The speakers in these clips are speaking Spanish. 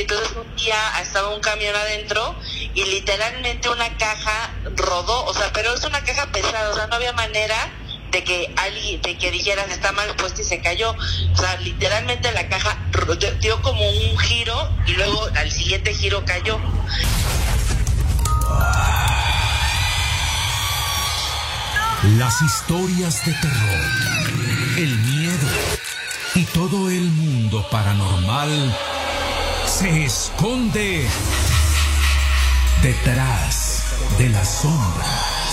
Entonces un día estaba un camión adentro y literalmente una caja rodó, o sea, pero es una caja pesada, o sea, no había manera de que alguien, de que dijeras está mal puesto y se cayó. O sea, literalmente la caja dio como un giro y luego al siguiente giro cayó. Las historias de terror, el miedo y todo el mundo paranormal se esconde detrás de la sombra.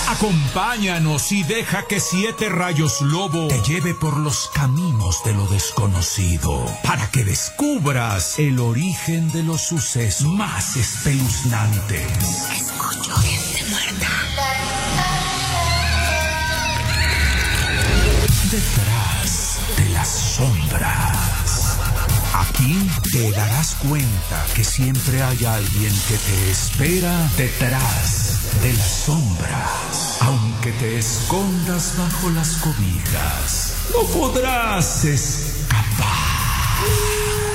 Acompáñanos y deja que Siete Rayos Lobo te lleve por los caminos de lo desconocido para que descubras el origen de los sucesos más espeluznantes. Escucho gente muerta. Detrás de las sombras. Aquí te darás cuenta que siempre hay alguien que te espera detrás de las sombras. Aunque te escondas bajo las cobijas, no podrás escapar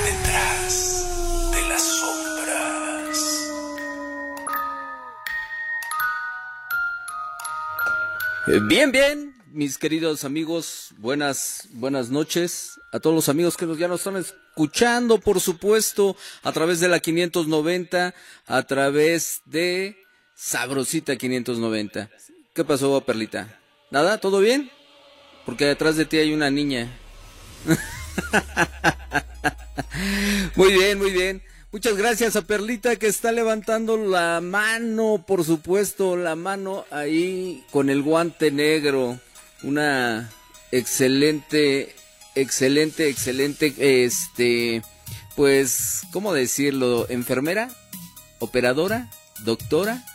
detrás de las sombras. Bien, bien, mis queridos amigos, buenas, buenas noches a todos los amigos que nos, ya nos están escuchando, por supuesto, a través de la 590, a través de Sabrosita 590. ¿Qué pasó, Perlita? ¿Nada? ¿Todo bien? Porque detrás de ti hay una niña. muy bien, muy bien. Muchas gracias a Perlita que está levantando la mano, por supuesto, la mano ahí con el guante negro. Una excelente, excelente, excelente, este, pues, ¿cómo decirlo? ¿Enfermera? ¿Operadora? ¿Doctora?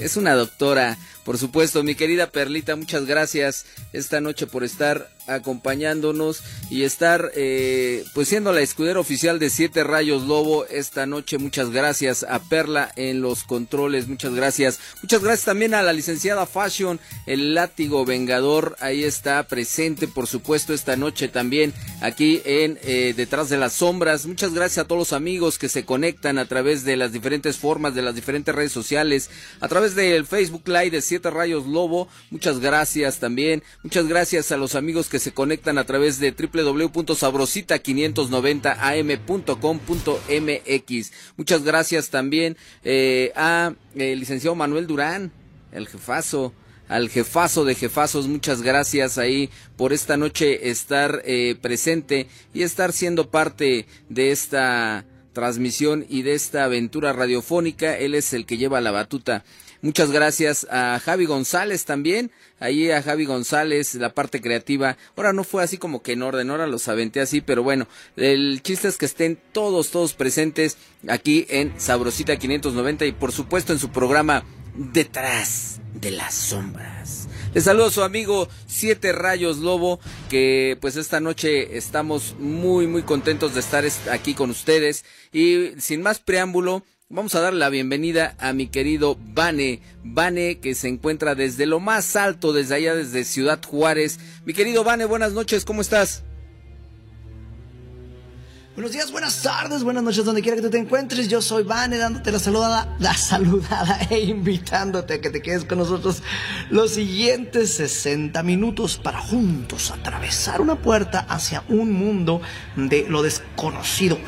Es una doctora, por supuesto, mi querida Perlita, muchas gracias esta noche por estar acompañándonos y estar eh, pues siendo la escudera oficial de Siete Rayos Lobo esta noche. Muchas gracias a Perla en los controles, muchas gracias. Muchas gracias también a la licenciada Fashion, el látigo vengador, ahí está presente por supuesto esta noche también aquí en eh, Detrás de las Sombras. Muchas gracias a todos los amigos que se conectan a través de las diferentes formas, de las diferentes redes sociales, a través del Facebook Live de Siete Rayos Lobo. Muchas gracias también. Muchas gracias a los amigos que se conectan a través de www.sabrosita590am.com.mx. Muchas gracias también eh, a el licenciado Manuel Durán, el jefazo al jefazo de jefazos, muchas gracias ahí por esta noche estar eh, presente y estar siendo parte de esta transmisión y de esta aventura radiofónica. Él es el que lleva la batuta. Muchas gracias a Javi González también. Ahí a Javi González, la parte creativa. Ahora no fue así como que en orden, ahora los aventé así, pero bueno, el chiste es que estén todos, todos presentes aquí en Sabrosita 590 y por supuesto en su programa Detrás de las Sombras. Les saludo a su amigo Siete Rayos Lobo, que pues esta noche estamos muy muy contentos de estar aquí con ustedes. Y sin más preámbulo, vamos a dar la bienvenida a mi querido Vane. Vane que se encuentra desde lo más alto, desde allá, desde Ciudad Juárez. Mi querido Vane, buenas noches, ¿cómo estás? Buenos días, buenas tardes, buenas noches, donde quiera que tú te encuentres. Yo soy Vane, dándote la saludada, la saludada e invitándote a que te quedes con nosotros los siguientes 60 minutos para juntos atravesar una puerta hacia un mundo de lo desconocido.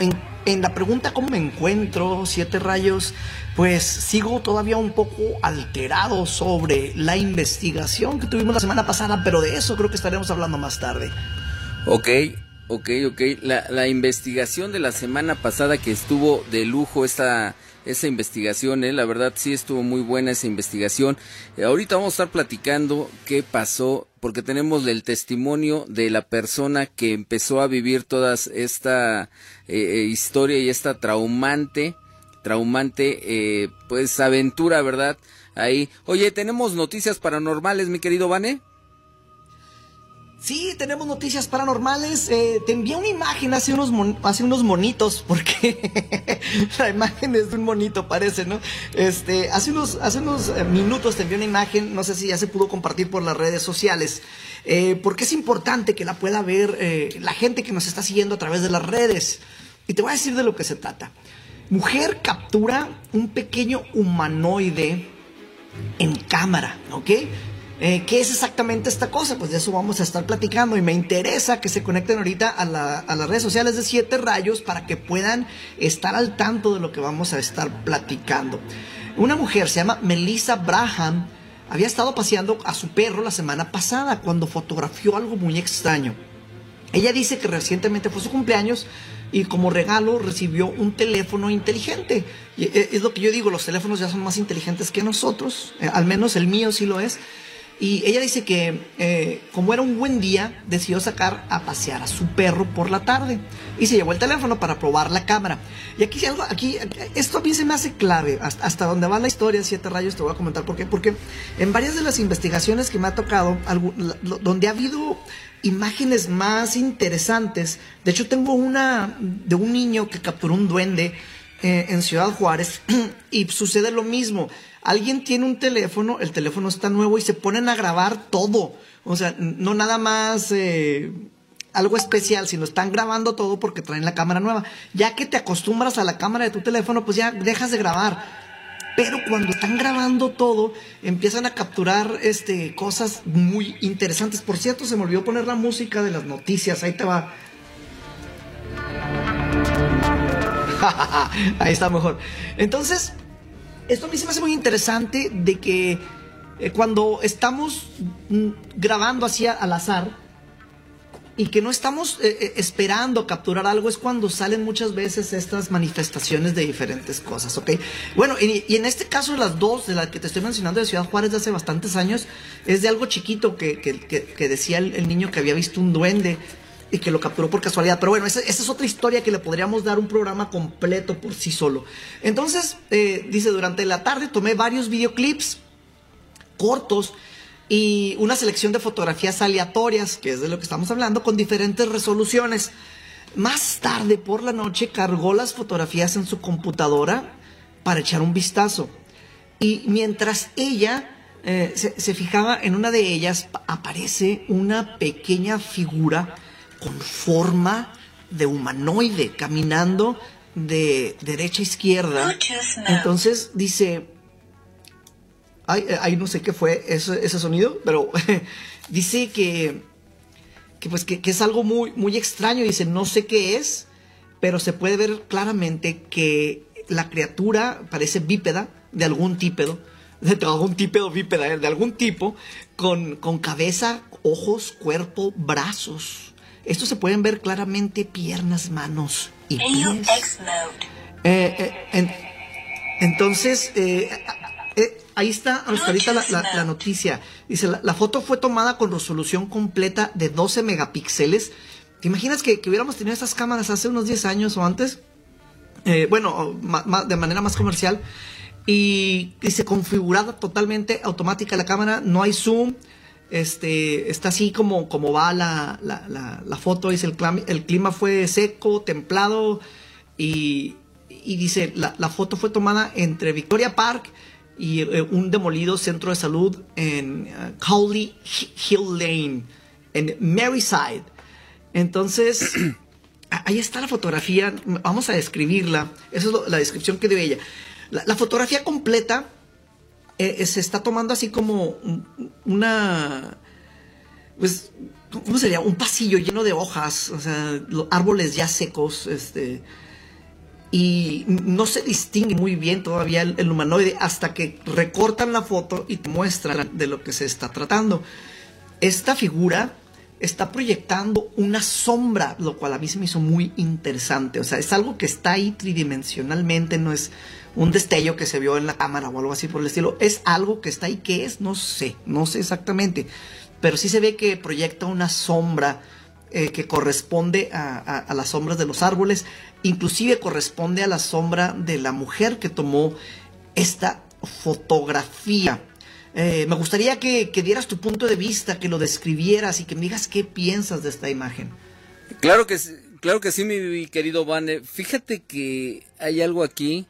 En la pregunta ¿cómo me encuentro? Siete rayos. Pues sigo todavía un poco alterado sobre la investigación que tuvimos la semana pasada, pero de eso creo que estaremos hablando más tarde. Ok, Ok, ok. La, la investigación de la semana pasada que estuvo de lujo esta, esa investigación, ¿eh? la verdad sí estuvo muy buena esa investigación. Eh, ahorita vamos a estar platicando qué pasó, porque tenemos el testimonio de la persona que empezó a vivir toda esta eh, historia y esta traumante, traumante, pues aventura, ¿verdad? Ahí. Oye, tenemos noticias paranormales, mi querido Vane. Sí, tenemos noticias paranormales. Eh, te envié una imagen hace unos, hace unos monitos, porque la imagen es de un monito, parece, ¿no? Este, hace unos, hace unos eh, minutos te envié una imagen, no sé si ya se pudo compartir por las redes sociales, eh, porque es importante que la pueda ver la gente que nos está siguiendo a través de las redes. Y te voy a decir de lo que se trata. Mujer captura un pequeño humanoide en cámara, ¿ok? Eh, ¿Qué es exactamente esta cosa? Pues de eso vamos a estar platicando y me interesa que se conecten ahorita a, las redes sociales de Siete Rayos para que puedan estar al tanto de lo que vamos a estar platicando. Una mujer se llama Melissa Braham, había estado paseando a su perro la semana pasada cuando fotografió algo muy extraño. Ella dice que recientemente fue su cumpleaños y como regalo recibió un teléfono inteligente. Eh, es lo que yo digo, los teléfonos ya son más inteligentes que nosotros, eh, al menos el mío sí lo es. Y ella dice que eh, como era un buen día, decidió sacar a pasear a su perro por la tarde y se llevó el teléfono para probar la cámara. Y aquí aquí, esto a mí se me hace clave, hasta, hasta donde va la historia, siete rayos, te voy a comentar por qué. Porque en varias de las investigaciones que me ha tocado, donde ha habido imágenes más interesantes, de hecho tengo una de un niño que capturó un duende eh, en Ciudad Juárez y sucede lo mismo alguien tiene un teléfono, el teléfono está nuevo y se ponen a grabar todo. O sea, no nada más eh, algo especial, sino están grabando todo porque traen la cámara nueva. Ya que te acostumbras a la cámara de tu teléfono, pues ya dejas de grabar. Pero cuando están grabando todo, empiezan a capturar este, cosas muy interesantes. Por cierto, se me olvidó poner la música de las noticias. Ahí te va. Ahí está mejor. Entonces, esto a mí se me hace muy interesante de que eh, cuando estamos mm, grabando así al azar y que no estamos eh, eh, esperando capturar algo es cuando salen muchas veces estas manifestaciones de diferentes cosas, ¿ok? Bueno, y, en este caso las dos de las que te estoy mencionando de Ciudad Juárez de hace bastantes años es de algo chiquito que, decía el niño que había visto un duende y que lo capturó por casualidad. Pero bueno, esa, es otra historia que le podríamos dar un programa completo por sí solo. Entonces, eh, dice, durante la tarde tomé varios videoclips cortos y una selección de fotografías aleatorias, que es de lo que estamos hablando, con diferentes resoluciones. Más tarde por la noche cargó las fotografías en su computadora para echar un vistazo. Y mientras ella eh, se, se, fijaba en una de ellas, aparece una pequeña figura con forma de humanoide, caminando de derecha a izquierda. Entonces dice, ay, ay, no sé qué fue ese, ese sonido, pero dice que, que pues que, es algo muy, muy extraño. Dice, no sé qué es, pero se puede ver claramente que la criatura parece bípeda, de algún típedo, de algún típedo bípeda, de algún tipo, con, con cabeza, ojos, cuerpo, brazos. Estos se pueden ver claramente piernas, manos y pies. Eh, eh, entonces, eh, ahí está ahorita la, noticia. Dice, la, foto fue tomada con resolución completa de 12 megapíxeles. ¿Te imaginas que, hubiéramos tenido estas cámaras hace unos 10 años o antes? bueno, de manera más comercial. Y dice, configurada totalmente automática la cámara, no hay zoom. Este, está así como, como va la, la, foto, dice el, el, clima fue seco, templado y, dice, la, foto fue tomada entre Victoria Park y eh, un demolido centro de salud en uh, Cowley Hill Lane, en Maryside. Entonces, ahí está la fotografía, vamos a describirla, esa es la descripción que dio ella. la fotografía completa eh, eh, se está tomando así como una, pues, ¿cómo sería? Un pasillo lleno de hojas, o sea, árboles ya secos, este, y no se distingue muy bien todavía el, humanoide hasta que recortan la foto y te muestran de lo que se está tratando. Esta figura está proyectando una sombra, lo cual a mí se me hizo muy interesante. O sea, es algo que está ahí tridimensionalmente, no es un destello que se vio en la cámara o algo así por el estilo. Es algo que está ahí. ¿Qué es? No sé, no sé exactamente. Pero sí se ve que proyecta una sombra eh, que corresponde a, las sombras de los árboles. Inclusive corresponde a la sombra de la mujer que tomó esta fotografía. Eh, me gustaría que, dieras tu punto de vista, que lo describieras y que me digas qué piensas de esta imagen. Claro que, claro que sí, mi querido Vane. Fíjate que hay algo aquí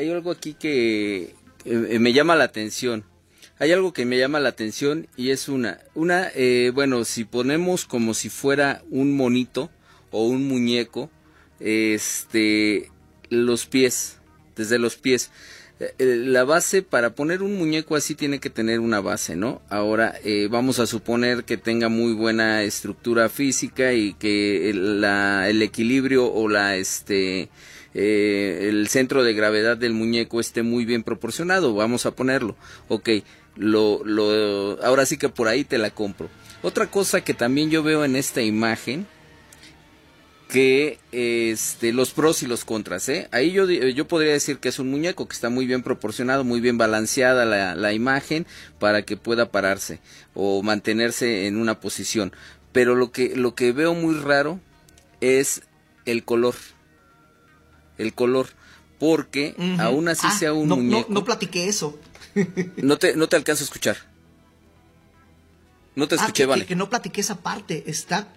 hay algo aquí que eh, me llama la atención. Hay algo que me llama la atención y es una, una, eh, bueno, si ponemos como si fuera un monito o un muñeco, este, los pies, desde los pies. Eh, eh, la base para poner un muñeco así tiene que tener una base, ¿no? Ahora eh, vamos a suponer que tenga muy buena estructura física y que el, la, el equilibrio o la este el centro de gravedad del muñeco esté muy bien proporcionado, vamos a ponerlo. Ok, lo, lo, ahora sí que por ahí te la compro. Otra cosa que también yo veo en esta imagen que este, los pros y los contras. ¿eh? Ahí yo, yo podría decir que es un muñeco que está muy bien proporcionado, muy bien balanceada la, la imagen para que pueda pararse o mantenerse en una posición. Pero lo que, lo que veo muy raro es el color. El color. Porque aún así Ah, sea un no, no- muñeco. No, platiqué eso. No te, no te alcanzo a escuchar. No te Ah, escuché, que, vale. que- que no platiqué esa parte. Está.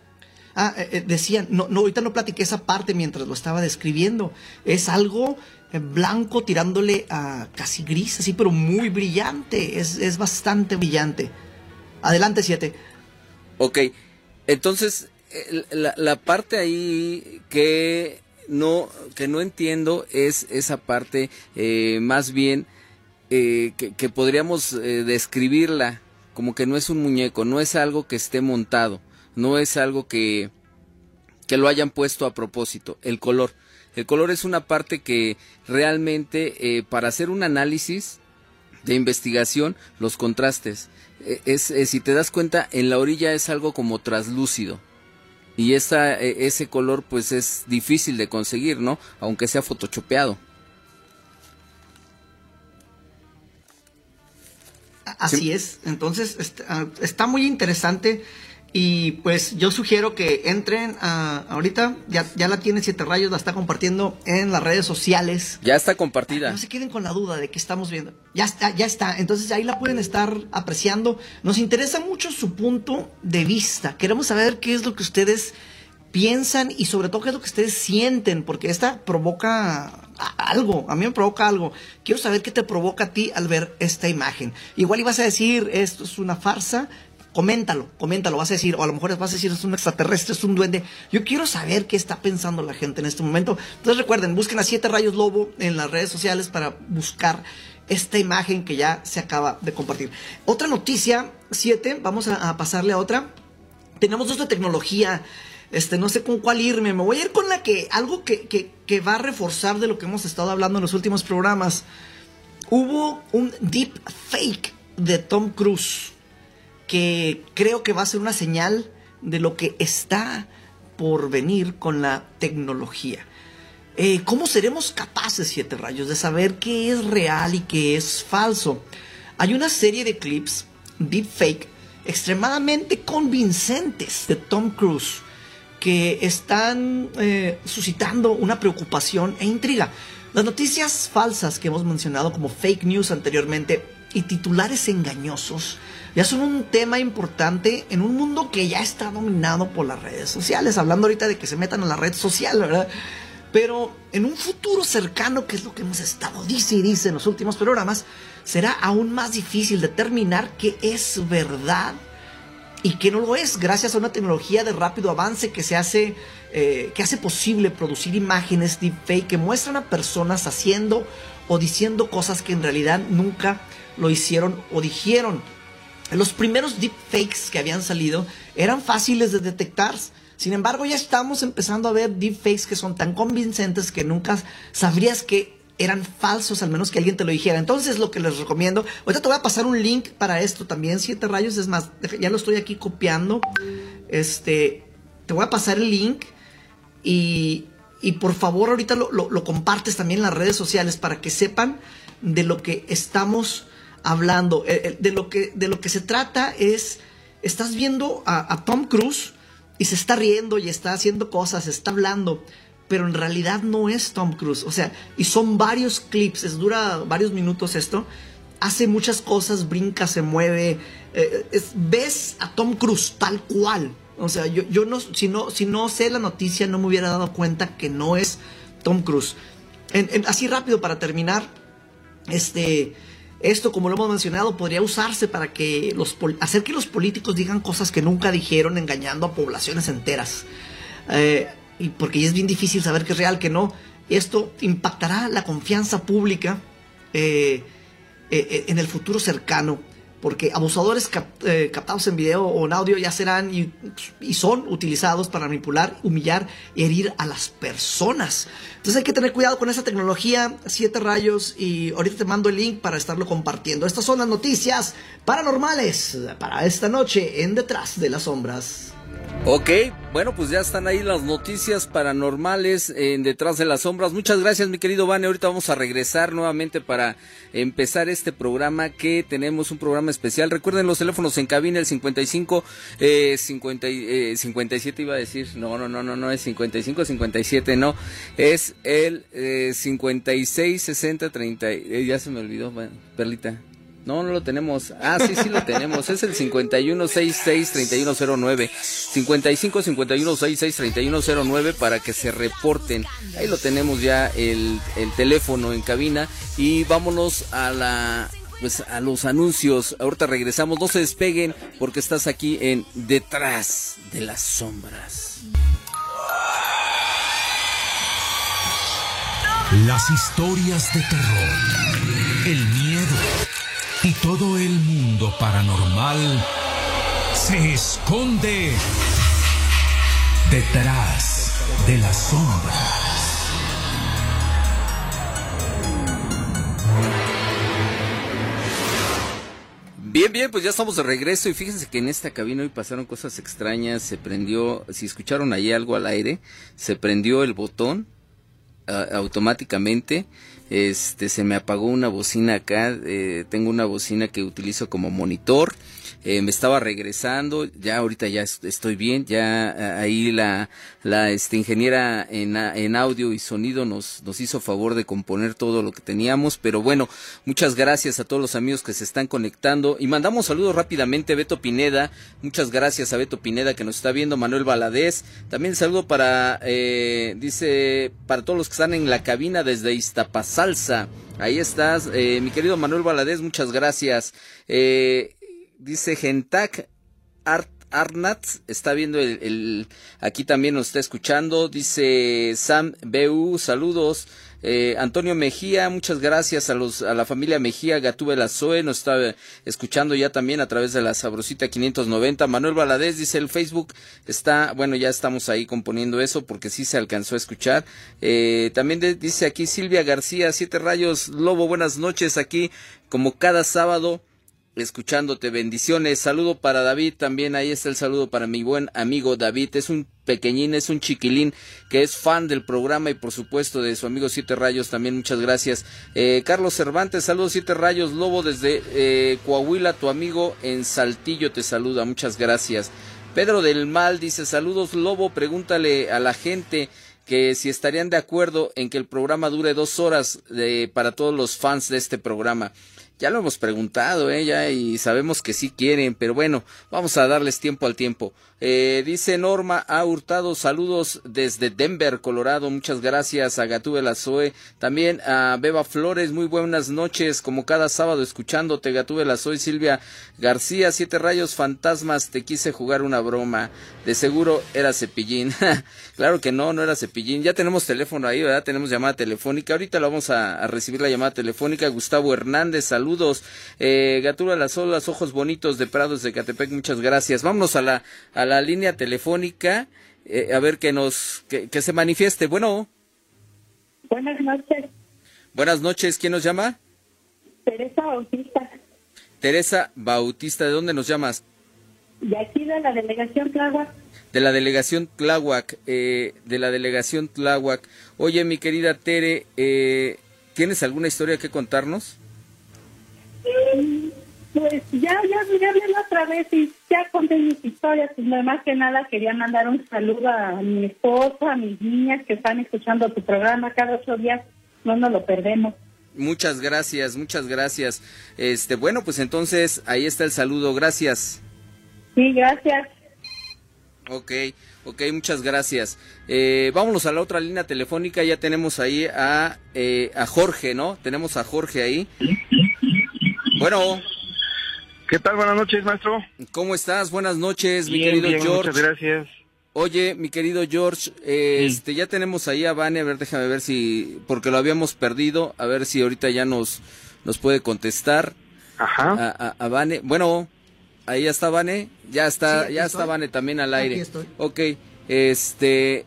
Ah, eh, eh, decían, no, no, ahorita no platiqué esa parte mientras lo estaba describiendo. Es algo eh, blanco tirándole a casi gris, así, pero muy brillante. Es, es bastante brillante. Adelante, siete. Ok, entonces el- la, la parte ahí que no que no entiendo es esa parte eh, más bien eh, que, podríamos eh, describirla como que no es un muñeco, no es algo que esté montado, no es algo que que lo hayan puesto a propósito, el color. El color es una parte que realmente eh, para hacer un análisis de investigación, los contrastes. Eh, Es, si te das cuenta, en la orilla es algo como traslúcido. Y esa, eh, ese color pues es difícil de conseguir, ¿no? Aunque sea photoshopeado. Así Sí. es. Entonces, está, está muy interesante. Y pues yo sugiero que entren a, ahorita, ya, ya la tiene Siete Rayos, la está compartiendo en las redes sociales. Ya está compartida. No se queden con la duda de que estamos viendo. Ya está, ya está. Entonces ahí la pueden estar apreciando. Nos interesa mucho su punto de vista. Queremos saber qué es lo que ustedes piensan y sobre todo qué es lo que ustedes sienten, porque esta provoca algo, a mí me provoca algo. Quiero saber qué te provoca a ti al ver esta imagen. Igual ibas a decir, esto es una farsa, coméntalo, coméntalo, vas a decir, o a lo mejor vas a decir, es un extraterrestre, es un duende. Yo quiero saber qué está pensando la gente en este momento. Entonces recuerden, busquen a Siete Rayos Lobo en las redes sociales para buscar esta imagen que ya se acaba de compartir. Otra noticia, siete, vamos a, pasarle a otra. Tenemos de tecnología. Este, no sé con cuál irme. Me voy a ir con la que, algo que, que, que va a reforzar de lo que hemos estado hablando en los últimos programas. Hubo un deep fake de Tom Cruise que creo que va a ser una señal de lo que está por venir con la tecnología. Eh, ¿Cómo seremos capaces, Siete Rayos, de saber qué es real y qué es falso? Hay una serie de clips, deepfake, extremadamente convincentes de Tom Cruise que están eh, suscitando una preocupación e intriga. Las noticias falsas que hemos mencionado como fake news anteriormente y titulares engañosos ya son un tema importante en un mundo que ya está dominado por las redes sociales. Hablando ahorita de que se metan a la red social, ¿verdad? Pero en un futuro cercano, que es lo que hemos estado dice y dice en los últimos programas, será aún más difícil determinar qué es verdad y qué no lo es, gracias a una tecnología de rápido avance que se hace, eh, que hace posible producir imágenes deepfake que muestran a personas haciendo o diciendo cosas que en realidad nunca lo hicieron o dijeron. Los primeros deepfakes que habían salido eran fáciles de detectar. Sin embargo, ya estamos empezando a ver deepfakes que son tan convincentes que nunca sabrías que eran falsos, al menos que alguien te lo dijera. Entonces, lo que les recomiendo, ahorita te voy a pasar un link para esto también, siete rayos, es más, ya lo estoy aquí copiando. Este, te voy a pasar el link y, y por favor ahorita lo, lo- lo compartes también en las redes sociales para que sepan de lo que estamos hablando. Eh, eh, De lo que, de lo que se trata es, estás viendo a, Tom Cruise y se está riendo y está haciendo cosas, está hablando, pero en realidad no es Tom Cruise. O sea, y son varios clips, es, dura varios minutos esto. Hace muchas cosas, brinca, se mueve. eh, es- ves a Tom Cruise tal cual. O sea, yo, yo no, si no, si no sé la noticia, no me hubiera dado cuenta que no es Tom Cruise. Así rápido para terminar, este, esto, como lo hemos mencionado, podría usarse para que los hacer que los políticos digan cosas que nunca dijeron, engañando a poblaciones enteras. Eh, y porque ya es bien difícil saber que es real, que no. Esto impactará la confianza pública eh, eh, en el futuro cercano, porque abusadores captados en video o en audio ya serán y, y, son utilizados para manipular, humillar y herir a las personas. Entonces hay que tener cuidado con esa tecnología, siete rayos, y ahorita te mando el link para estarlo compartiendo. Estas son las noticias paranormales para esta noche en Detrás de las Sombras. Ok, bueno, pues ya están ahí las noticias paranormales en Detrás de las Sombras. Muchas gracias, mi querido Vane. Ahorita vamos a regresar nuevamente para empezar este programa que tenemos un programa especial. Recuerden los teléfonos en cabina, el 55, eh, 50, eh, 57 iba a decir. No, no, no, no, no es 55, 57, no. Es el eh, 56, 60, 30. Eh, ya se me olvidó, Perlita. No, no lo tenemos. Ah, sí, sí lo tenemos. Es el 5166-3109. 55-5166-3109 para que se reporten. Ahí lo tenemos ya el, el teléfono en cabina. Y vámonos a la pues a los anuncios. Ahorita regresamos, no se despeguen porque estás aquí en Detrás de las Sombras. Las historias de terror, el y todo el mundo paranormal se esconde detrás de las sombras. Bien, bien, pues ya estamos de regreso y fíjense que en esta cabina hoy pasaron cosas extrañas, se prendió, si escucharon ahí algo al aire, se prendió el botón automáticamente este se me apagó una bocina acá eh, tengo una bocina que utilizo como monitor eh, me estaba regresando, ya ahorita ya estoy bien, ya eh, ahí la, la este, ingeniera en, en audio y sonido nos, nos hizo favor de componer todo lo que teníamos, pero bueno, muchas gracias a todos los amigos que se están conectando y mandamos saludos rápidamente a Beto Pineda, muchas gracias a Beto Pineda que nos está viendo, Manuel Valadez, también saludo para, eh, dice, para todos los que están en la cabina desde Iztapasalsa, ahí estás, eh, mi querido Manuel Valadez, muchas gracias. Eh, dice Gentac Art Arnat está viendo el, aquí también nos está escuchando dice Sam Bu saludos eh, Antonio Mejía, muchas gracias a los a la familia Mejía, Gatúbela Zoe, nos está escuchando ya también a través de la Sabrosita 590. Manuel Valadez dice el Facebook está, bueno, ya estamos ahí componiendo eso porque sí se alcanzó a escuchar. Eh, también dice aquí Silvia García, Siete Rayos, Lobo, buenas noches aquí, como cada sábado escuchándote. Bendiciones. Saludo para David. También ahí está el saludo para mi buen amigo David. Es un pequeñín, es un chiquilín que es fan del programa y por supuesto de su amigo Siete Rayos. También muchas gracias. Eh, Carlos Cervantes, saludos Siete Rayos. Lobo desde eh, Coahuila, tu amigo en Saltillo te saluda. Muchas gracias. Pedro del Mal dice saludos Lobo. Pregúntale a la gente que si estarían de acuerdo en que el programa dure dos horas de, para todos los fans de este programa. Ya lo hemos preguntado, ¿eh? y sabemos que sí quieren, pero bueno, vamos a darles tiempo al tiempo. Eh, dice Norma A. Hurtado, saludos desde Denver, Colorado. Muchas gracias a Gatúbela Zoe. También a Beba Flores, muy buenas noches, como cada sábado escuchándote, Gatúbela Zoe. Silvia García, Siete Rayos Fantasmas, te quise jugar una broma. De seguro era Cepillín. claro que no, no era Cepillín. Ya tenemos teléfono ahí, ¿verdad? Tenemos llamada telefónica. Ahorita la vamos a, recibir la llamada telefónica. Gustavo Hernández, saludos. Eh, Gatúbela Zoe, los ojos bonitos de Prados de Catepec, muchas gracias. Vámonos a la, a la la línea telefónica, eh, a ver que nos, que, se manifieste. Bueno. Buenas noches. Buenas noches, ¿quién nos llama? Teresa Bautista. Teresa Bautista, ¿de dónde nos llamas? De aquí de la delegación Tláhuac. De la delegación Tláhuac, eh, de la delegación Tláhuac. Oye, mi querida Tere, eh, ¿tienes alguna historia que contarnos? Pues ya, ya, ya hablé otra vez y ya conté mis historias. Pues más que nada quería mandar un saludo a mi esposa, a mis niñas que están escuchando tu programa cada ocho días. No nos lo perdemos. Muchas gracias, muchas gracias. Este, bueno, pues entonces ahí está el saludo. Gracias. Sí, gracias. Ok, ok, muchas gracias. Eh, vámonos a la otra línea telefónica. Ya tenemos ahí a, eh, a Jorge, ¿no? Tenemos a Jorge ahí. Bueno. ¿Qué tal? Buenas noches, maestro. ¿Cómo estás? Buenas noches, mi querido bien, George. Muchas gracias. Oye, mi querido George, eh, este, ya tenemos ahí a Vane, a ver, déjame ver si, porque lo habíamos perdido, a ver si ahorita ya nos, nos puede contestar. Ajá. A, a, a Vane, bueno, ahí está Vane, ya está, Sí, ya estoy. está Vane también al aire. Aquí estoy. Ok, este,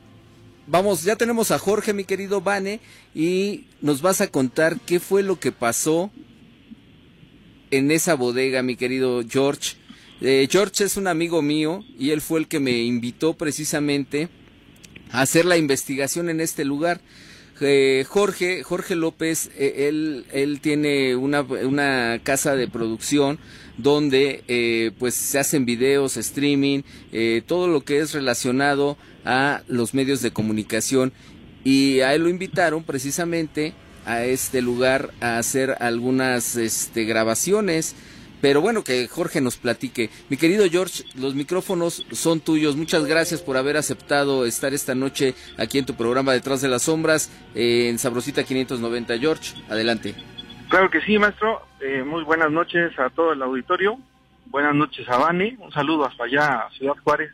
vamos, ya tenemos a Jorge, mi querido Vane, y nos vas a contar qué fue lo que pasó en esa bodega, mi querido George. Eh, George es un amigo mío y él fue el que me invitó precisamente a hacer la investigación en este lugar. Eh, Jorge, Jorge López, eh, él, él tiene una, una casa de producción donde pues se hacen videos, streaming, todo lo que es relacionado a los medios de comunicación y a él lo invitaron precisamente a este lugar a hacer algunas este, grabaciones. Pero bueno, que Jorge nos platique. Mi querido George, los micrófonos son tuyos. Muchas gracias por haber aceptado estar esta noche aquí en tu programa Detrás de las Sombras eh, en Sabrosita 590. George, adelante. Claro que sí, maestro. Eh, muy buenas noches a todo el auditorio. Buenas noches a Vane. Un saludo hasta allá a Ciudad Juárez,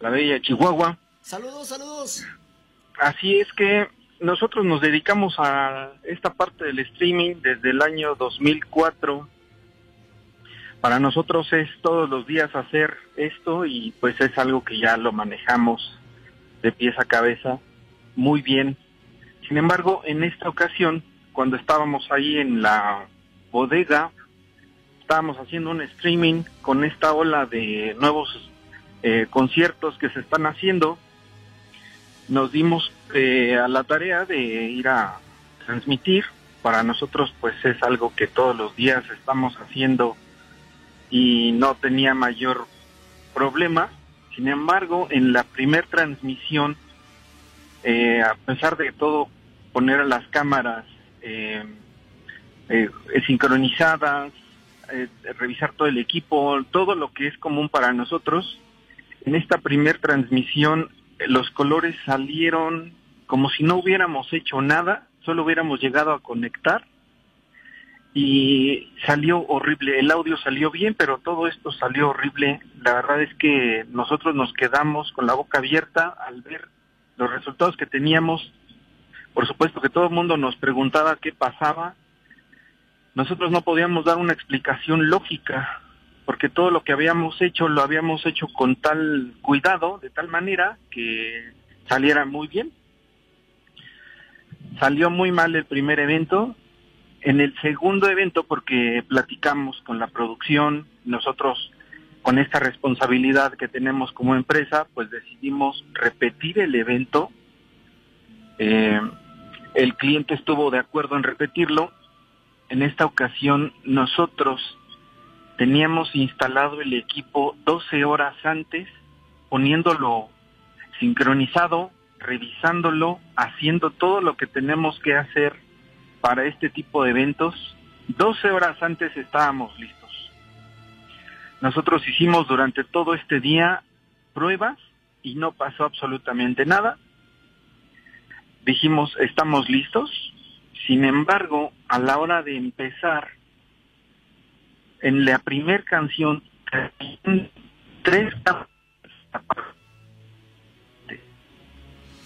la bella Chihuahua. Saludos, saludos. Así es que nosotros nos dedicamos a esta parte del streaming desde el año 2004. Para nosotros es todos los días hacer esto y pues es algo que ya lo manejamos de pies a cabeza muy bien. Sin embargo, en esta ocasión, cuando estábamos ahí en la bodega, estábamos haciendo un streaming con esta ola de nuevos eh, conciertos que se están haciendo nos dimos eh, a la tarea de ir a transmitir. Para nosotros pues es algo que todos los días estamos haciendo y no tenía mayor problema. Sin embargo, en la primer transmisión, eh, a pesar de todo, poner las cámaras eh, eh, sincronizadas, eh, revisar todo el equipo, todo lo que es común para nosotros, en esta primer transmisión los colores salieron como si no hubiéramos hecho nada, solo hubiéramos llegado a conectar y salió horrible. El audio salió bien, pero todo esto salió horrible. La verdad es que nosotros nos quedamos con la boca abierta al ver los resultados que teníamos. Por supuesto que todo el mundo nos preguntaba qué pasaba. Nosotros no podíamos dar una explicación lógica porque todo lo que habíamos hecho lo habíamos hecho con tal cuidado, de tal manera que saliera muy bien. Salió muy mal el primer evento. En el segundo evento, porque platicamos con la producción, nosotros con esta responsabilidad que tenemos como empresa, pues decidimos repetir el evento. Eh, el cliente estuvo de acuerdo en repetirlo. En esta ocasión nosotros teníamos instalado el equipo 12 horas antes, poniéndolo sincronizado, revisándolo, haciendo todo lo que tenemos que hacer para este tipo de eventos. 12 horas antes estábamos listos. Nosotros hicimos durante todo este día pruebas y no pasó absolutamente nada. Dijimos, estamos listos. Sin embargo, a la hora de empezar, en la primer canción tres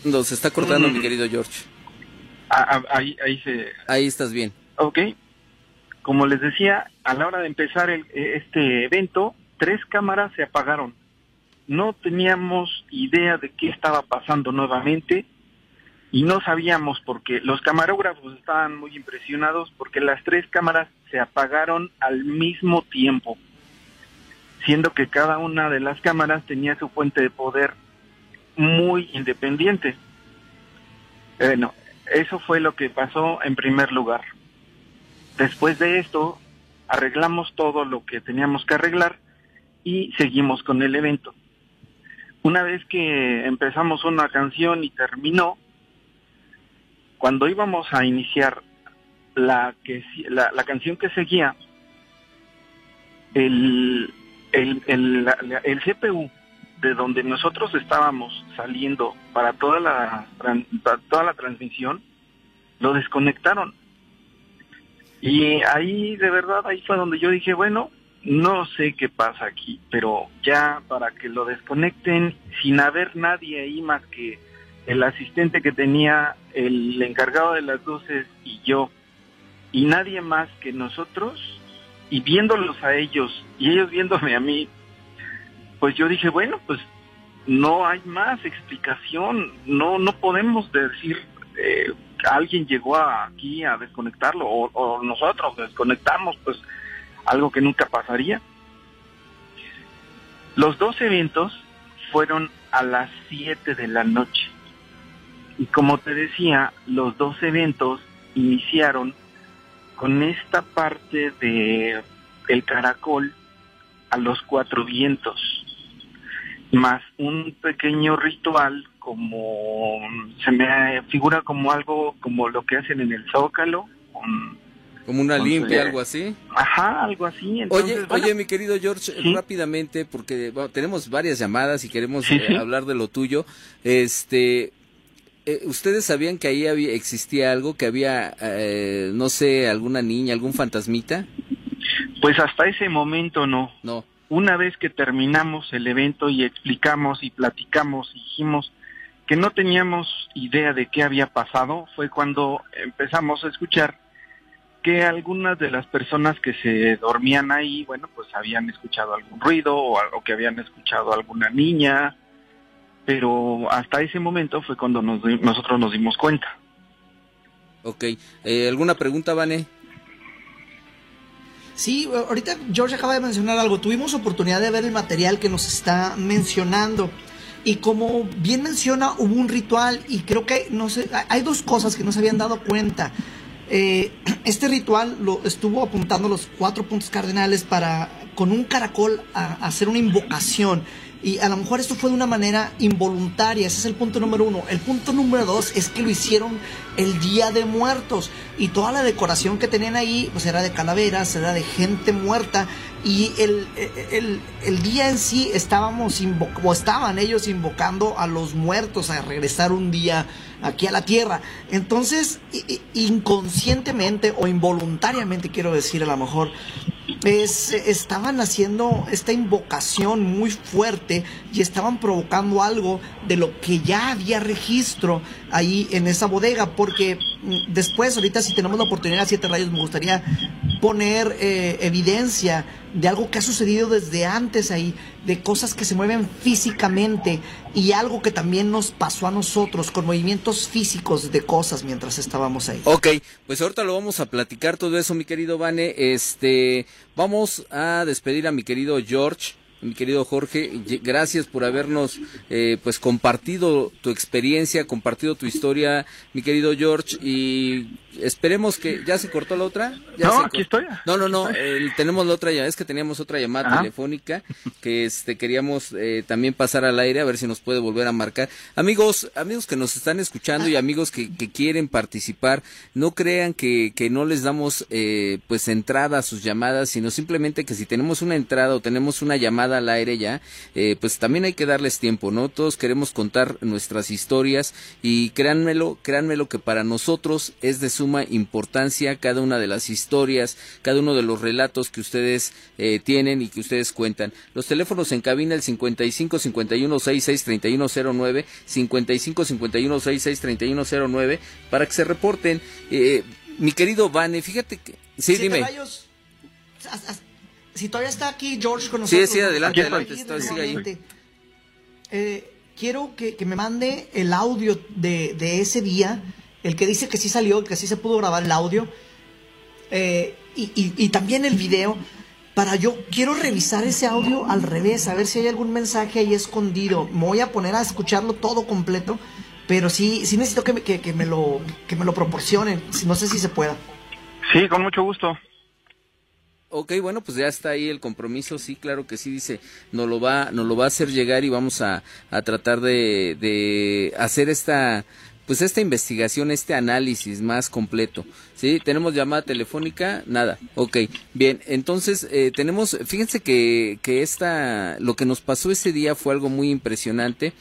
No, se está cortando, mi querido George. Ah, ah, ahí, ahí se Ahí estás bien. ok como les decía a la hora de empezar el- este evento tres cámaras se apagaron no teníamos idea de qué estaba pasando nuevamente y no sabíamos por qué los camarógrafos estaban muy impresionados porque las tres cámaras se apagaron al mismo tiempo siendo que cada una de las cámaras tenía su fuente de poder muy independiente. Bueno, eso fue lo que pasó en primer lugar. Después de esto, arreglamos todo lo que teníamos que arreglar y seguimos con el evento. Una vez que empezamos una canción y terminó, cuando íbamos a iniciar la, que, la, la canción que seguía, el, el, el, el CPU de donde nosotros estábamos saliendo para toda la, para toda la transmisión, lo desconectaron. Y ahí, de verdad, ahí fue donde yo dije, bueno, no sé qué pasa aquí, pero ya para que lo desconecten sin haber nadie ahí más que el asistente que tenía, el encargado de las luces y yo, y nadie más que nosotros, y viéndolos a ellos y ellos viéndome a mí, pues yo dije, bueno, pues no hay más explicación, no no podemos decir eh, alguien llegó aquí a desconectarlo o, o nosotros desconectamos, pues algo que nunca pasaría. Los dos eventos fueron a las 7 de la noche. Y como te decía, los dos eventos iniciaron con esta parte de el caracol a los cuatro vientos, más un pequeño ritual como se me figura como algo como lo que hacen en el Zócalo, como una limpia, algo así. Ajá, algo así. oye, oye, mi querido George, rápidamente, porque tenemos varias llamadas y queremos eh, hablar de lo tuyo. Este, eh, ¿Ustedes sabían que ahí había, existía algo, que había, eh, no sé, alguna niña, algún fantasmita? Pues hasta ese momento no. No. Una vez que terminamos el evento y explicamos y platicamos y dijimos que no teníamos idea de qué había pasado, fue cuando empezamos a escuchar que algunas de las personas que se dormían ahí, bueno, pues habían escuchado algún ruido o, o que habían escuchado alguna niña, pero hasta ese momento fue cuando nos, nosotros nos dimos cuenta. Ok, eh, ¿alguna pregunta, Vane? Sí, ahorita George acaba de mencionar algo. Tuvimos oportunidad de ver el material que nos está mencionando. Y como bien menciona, hubo un ritual y creo que no sé, hay dos cosas que no se habían dado cuenta. Eh, este ritual lo estuvo apuntando los cuatro puntos cardinales para con un caracol hacer una invocación. Y a lo mejor esto fue de una manera involuntaria, ese es el punto número uno. El punto número dos es que lo hicieron el Día de Muertos y toda la decoración que tenían ahí pues era de calaveras, era de gente muerta y el, el, día en sí estábamos o estaban ellos invocando a los muertos a regresar un día aquí a la tierra. Entonces, inconscientemente o involuntariamente, quiero decir a lo mejor, es, estaban haciendo esta invocación muy fuerte y estaban provocando algo de lo que ya había registro ahí en esa bodega, porque mm, después, ahorita si tenemos la oportunidad, Siete Rayos, me gustaría poner eh, evidencia de algo que ha sucedido desde antes ahí, de cosas que se mueven físicamente y algo que también nos pasó a nosotros con movimientos físicos de cosas mientras estábamos ahí. Ok, pues ahorita lo vamos a platicar todo eso, mi querido Vane. Este, vamos a despedir a mi querido George mi querido Jorge, gracias por habernos eh, pues compartido tu experiencia, compartido tu historia, mi querido George, y esperemos que ya se cortó la otra. no, aquí estoy. No, no, no, tenemos la otra ya, es que teníamos otra llamada telefónica que este queríamos eh, también pasar al aire a ver si nos puede volver a marcar. Amigos, amigos que nos están escuchando y amigos que, que quieren participar, no crean que, que no les damos eh, pues entrada a sus llamadas, sino simplemente que si tenemos una entrada o tenemos una llamada al aire ya, eh, pues también hay que darles tiempo, ¿no? Todos queremos contar nuestras historias y créanmelo, créanmelo que para nosotros es de suma importancia cada una de las historias, cada uno de los relatos que ustedes eh, tienen y que ustedes cuentan. Los teléfonos en cabina el 55 51 66 3109, 55 51 66 3109 para que se reporten. Eh, mi querido Vane, fíjate que sí, dime si todavía está aquí George con nosotros. Sí, sí, adelante, adelante, sigue ahí. Eh, quiero que, me mande el audio de, de, ese día, el que dice que sí salió, que sí se pudo grabar el audio, eh, y, y, y, también el video, para yo, quiero revisar ese audio al revés, a ver si hay algún mensaje ahí escondido. Me voy a poner a escucharlo todo completo, pero sí, sí necesito que me, que, que me, lo, que me lo proporcionen, no sé si se pueda. Sí, con mucho gusto. Ok, bueno, pues ya está ahí el compromiso, sí, claro que sí, dice, nos lo va, nos lo va a hacer llegar y vamos a, a tratar de, de hacer esta, pues esta investigación, este análisis más completo. ¿Sí? Tenemos llamada telefónica, nada. Ok, bien, entonces eh, tenemos, fíjense que, que esta, lo que nos pasó ese día fue algo muy impresionante.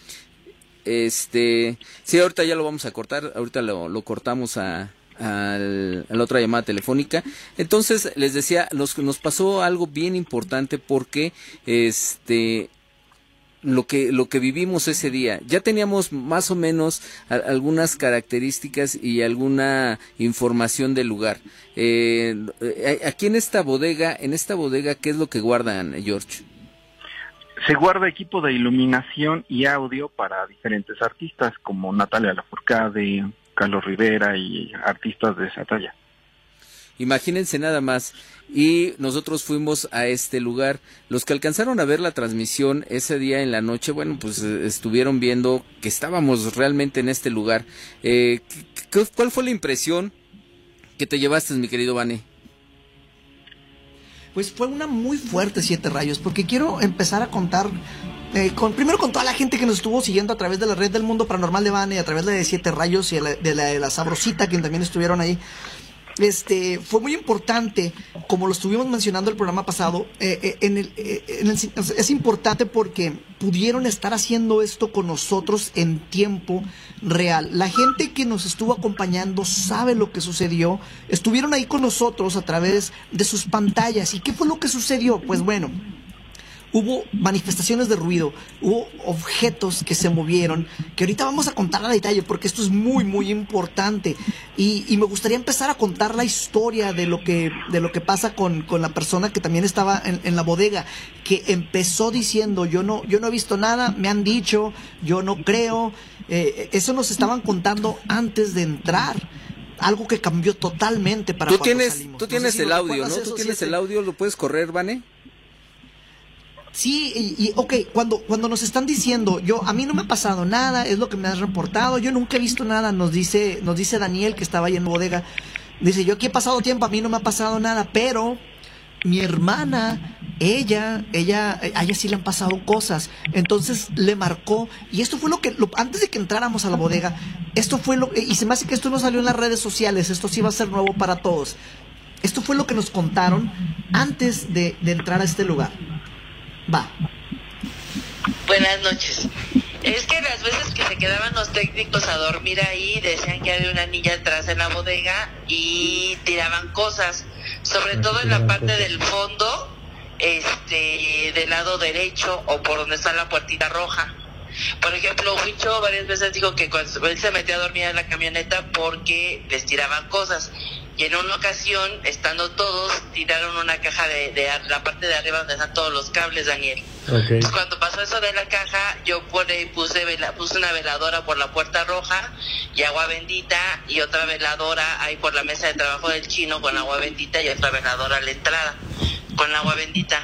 Este, sí, ahorita ya lo vamos a cortar, ahorita lo, lo cortamos a, a la otra llamada telefónica. Entonces, les decía, nos, nos pasó algo bien importante porque este lo que lo que vivimos ese día. Ya teníamos más o menos algunas características y alguna información del lugar. Eh, aquí en esta bodega, en esta bodega, ¿qué es lo que guardan, George? Se guarda equipo de iluminación y audio para diferentes artistas como Natalia Lafourcade, Carlos Rivera y artistas de esa talla. Imagínense nada más. Y nosotros fuimos a este lugar. Los que alcanzaron a ver la transmisión ese día en la noche, bueno, pues eh, estuvieron viendo que estábamos realmente en este lugar. Eh, ¿Cuál fue la impresión que te llevaste, mi querido Vane? Pues fue una muy fuerte Siete Rayos, porque quiero empezar a contar eh, con, primero con toda la gente que nos estuvo siguiendo a través de la red del mundo paranormal de Vane, a través de Siete Rayos y de la, de la, de la Sabrosita, quien también estuvieron ahí este, fue muy importante, como lo estuvimos mencionando el programa pasado, eh, eh, en el, es importante porque pudieron estar haciendo esto con nosotros en tiempo real. La gente que nos estuvo acompañando sabe lo que sucedió, estuvieron ahí con nosotros a través de sus pantallas. ¿Y qué fue lo que sucedió? Pues bueno, hubo manifestaciones de ruido, hubo objetos que se movieron, que ahorita vamos a contar a detalle porque esto es muy, muy importante. Y, me gustaría empezar a contar la historia de lo que, de lo que pasa con, con la persona que también estaba en, la bodega, que empezó diciendo, yo no, yo no he visto nada, me han dicho, yo no creo. Eh, eso nos estaban contando antes de entrar algo que cambió totalmente para tú tienes tú tienes el audio no tú tienes el audio lo puedes correr Vane Sí, y, ok, cuando, cuando nos están diciendo, yo, a mí no me ha pasado nada, es lo que me has reportado, yo nunca he visto nada, nos dice, nos dice Daniel que estaba ahí en bodega, dice, yo aquí he pasado tiempo, a mí no me ha pasado nada, pero mi hermana, ella, ella, a ella sí le han pasado cosas, entonces le marcó, y esto fue lo que, antes de que entráramos a la bodega, esto fue lo, y se me hace que esto no salió en las redes sociales, esto sí va a ser nuevo para todos, esto fue lo que nos contaron antes de entrar a este lugar. Va. Buenas noches. Es que las veces que se quedaban los técnicos a dormir ahí, decían que había una niña atrás en la bodega y tiraban cosas, sobre todo en la parte del fondo, este, del lado derecho o por donde está la puertita roja. Por ejemplo, Huicho varias veces dijo que cuando él se metía a dormir en la camioneta porque les tiraban cosas y en una ocasión, estando todos, tiraron una caja de, la parte de arriba donde están todos los cables, Daniel. cuando pasó eso de la caja, yo puse, puse una veladora por la puerta roja y agua bendita y otra veladora ahí por la mesa de trabajo del chino con agua bendita y otra veladora a la entrada con agua bendita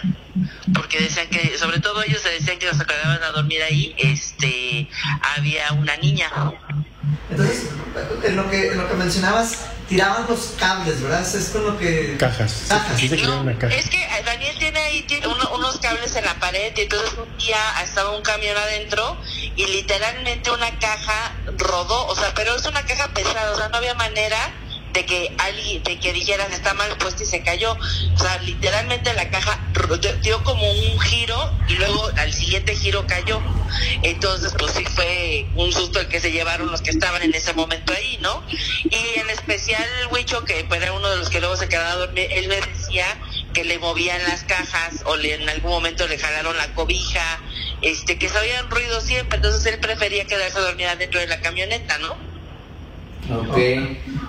porque decían que, sobre todo ellos se decían que los acababan a dormir ahí, este, había una niña. Entonces, en lo que, en lo que mencionabas, tiraban los cables, ¿verdad? Es con lo que... Cajas. Cajas. Es que Daniel tiene ahí tiene unos cables en la pared y entonces un día estaba un camión adentro y literalmente una caja rodó, o sea, pero es una caja pesada, o sea, no había manera de que alguien, de que dijeras está mal puesto y se cayó. O sea, literalmente la caja dio como un giro y luego al siguiente giro cayó. Entonces, pues sí fue un susto el que se llevaron los que estaban en ese momento ahí, ¿no? Y en especial el Huicho, que era uno de los que luego se quedaba a dormir, él me decía que le movían las cajas o le, en algún momento le jalaron la cobija, este, que se oían ruido siempre, entonces él prefería quedarse a dormir adentro de la camioneta, ¿no? Ok,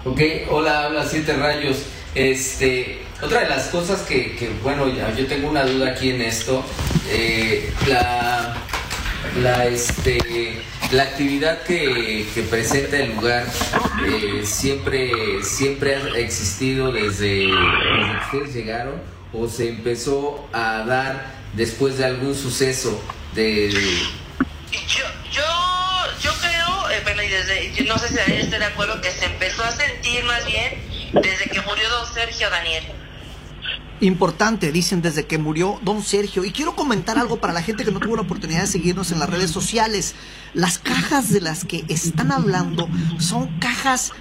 ok, hola, hola, siete rayos. Este, otra de las cosas que, que bueno, ya, yo tengo una duda aquí en esto, eh, la, la, este, la actividad que, que presenta el lugar eh, siempre, siempre ha existido desde, que ustedes llegaron o se empezó a dar después de algún suceso de... no sé si esté de acuerdo, que se empezó a sentir más bien desde que murió don Sergio Daniel. Importante, dicen desde que murió don Sergio. Y quiero comentar algo para la gente que no tuvo la oportunidad de seguirnos en las redes sociales. Las cajas de las que están hablando son cajas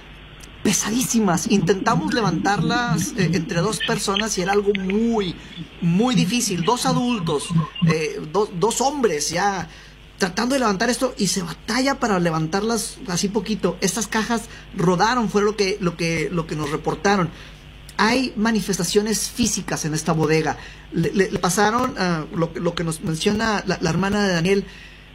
pesadísimas. Intentamos levantarlas eh, entre dos personas y era algo muy, muy difícil. Dos adultos, eh, dos hombres ya tratando de levantar esto y se batalla para levantarlas así poquito. Estas cajas rodaron, fue lo que, lo que, lo que nos reportaron. Hay manifestaciones físicas en esta bodega. Le, pasaron, ah, lo, que nos menciona la, hermana de Daniel,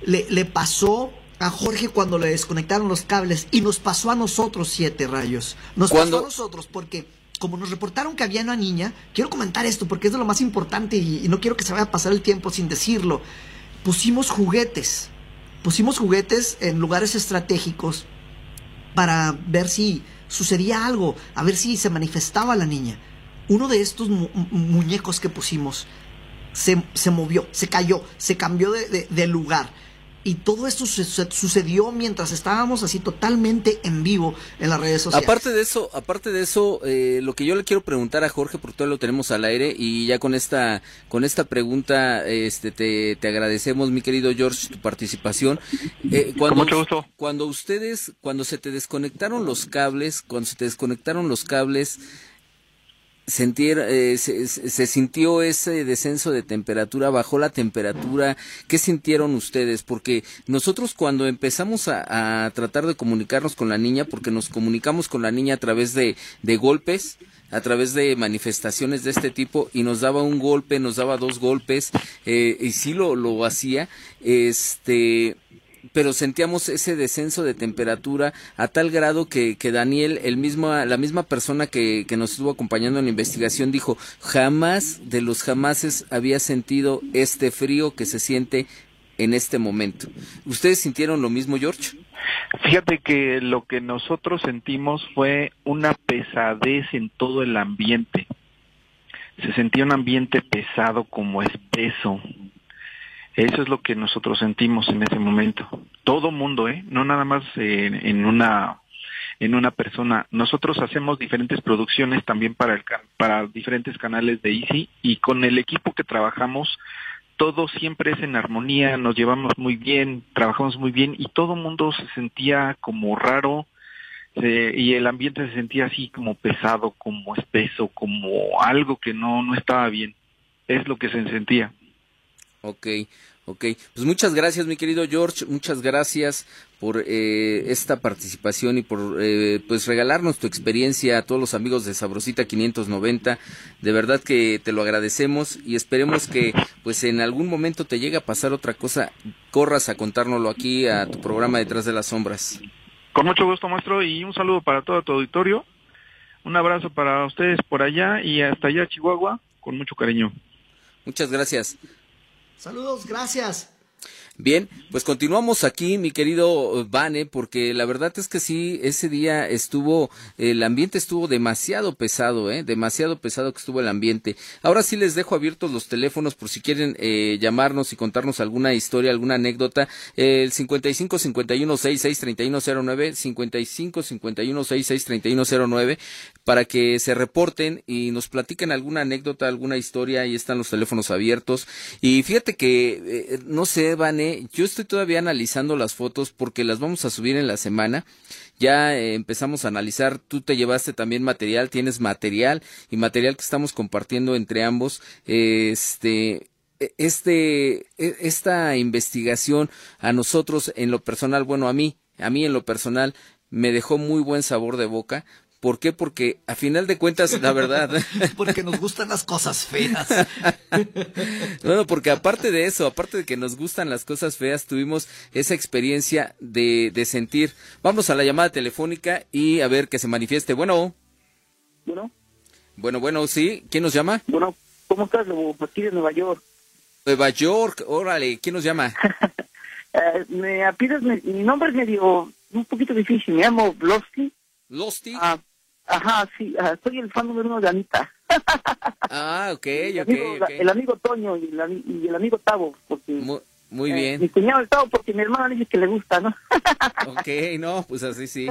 le, le pasó a Jorge cuando le desconectaron los cables y nos pasó a nosotros siete rayos. Nos pasó a nosotros porque como nos reportaron que había una niña, quiero comentar esto porque es de lo más importante y, no quiero que se vaya a pasar el tiempo sin decirlo. Pusimos juguetes, pusimos juguetes en lugares estratégicos para ver si sucedía algo, a ver si se manifestaba la niña. Uno de estos muñecos que pusimos se, movió, se cayó, se cambió de lugar y todo esto sucedió mientras estábamos así totalmente en vivo en las redes sociales. Aparte de eso, aparte de eso, eh, lo que yo le quiero preguntar a Jorge, porque todo lo tenemos al aire y ya con esta, con esta pregunta, este, te, te agradecemos, mi querido George, tu participación. Eh, cuando, mucho gusto. Cuando ustedes, cuando se te desconectaron los cables, cuando se te desconectaron los cables, eh, se, sintió ese descenso de temperatura, bajó la temperatura, ¿qué sintieron ustedes? Porque nosotros cuando empezamos a, tratar de comunicarnos con la niña, porque nos comunicamos con la niña a través de, de golpes, a través de manifestaciones de este tipo y nos daba un golpe, nos daba dos golpes eh, y sí lo, lo hacía, este pero sentíamos ese descenso de temperatura a tal grado que, que Daniel, el mismo, la misma persona que, que, nos estuvo acompañando en la investigación, dijo, jamás de los jamases había sentido este frío que se siente en este momento. ¿Ustedes sintieron lo mismo, George? Fíjate que lo que nosotros sentimos fue una pesadez en todo el ambiente. Se sentía un ambiente pesado como espeso, eso es lo que nosotros sentimos en ese momento. Todo mundo, ¿eh? No nada más en una en una persona. Nosotros hacemos diferentes producciones también para el para diferentes canales de Easy y con el equipo que trabajamos todo siempre es en armonía, nos llevamos muy bien, trabajamos muy bien y todo mundo se sentía como raro y el ambiente se sentía así como pesado, como espeso, como algo que no no estaba bien. Es lo que se sentía. Ok, ok. Pues muchas gracias, mi querido George. Muchas gracias por eh, esta participación y por eh, pues regalarnos tu experiencia a todos los amigos de Sabrosita 590. De verdad que te lo agradecemos y esperemos que pues en algún momento te llegue a pasar otra cosa, corras a contárnoslo aquí a tu programa Detrás de las Sombras. Con mucho gusto, maestro, y un saludo para todo tu auditorio. Un abrazo para ustedes por allá y hasta allá, Chihuahua, con mucho cariño. Muchas gracias. Saludos, gracias. Bien, pues continuamos aquí, mi querido Vane, porque la verdad es que sí, ese día estuvo, el ambiente estuvo demasiado pesado, ¿eh? Demasiado pesado que estuvo el ambiente. Ahora sí les dejo abiertos los teléfonos por si quieren eh, llamarnos y contarnos alguna historia, alguna anécdota. El 55 51 66 3109, 55 51 66 3109, para que se reporten y nos platiquen alguna anécdota, alguna historia. Ahí están los teléfonos abiertos. Y fíjate que, eh, no sé, Vane, yo estoy todavía analizando las fotos porque las vamos a subir en la semana. Ya eh, empezamos a analizar, tú te llevaste también material, tienes material y material que estamos compartiendo entre ambos. Este, e, este, e, esta investigación a nosotros en lo personal, bueno, a mí, a mí en lo personal, me dejó muy buen sabor de boca ¿Por qué? Porque a final de cuentas, la verdad. porque nos gustan las cosas feas. bueno, porque aparte de eso, aparte de que nos gustan las cosas feas, tuvimos esa experiencia de, de sentir. Vamos a la llamada telefónica y a ver que se manifieste. Bueno. Bueno. Bueno, bueno, sí. ¿Quién nos llama? Bueno, ¿cómo estás, Aquí de Nueva York. Nueva York, órale, ¿quién nos llama? Eh, me apidas, mi nombre es medio, un poquito difícil, me llamo Blosky. Losty. Ah, Ajá, sí, uh, soy el fan número uno de Anita. ah, ok, el ok, amigo, okay. el amigo Toño y, la, y, el amigo Tavo, porque... Muy, muy eh, bien. Mi cuñado el Tavo, porque mi hermana dice que le gusta, ¿no? ok, no, pues así sí.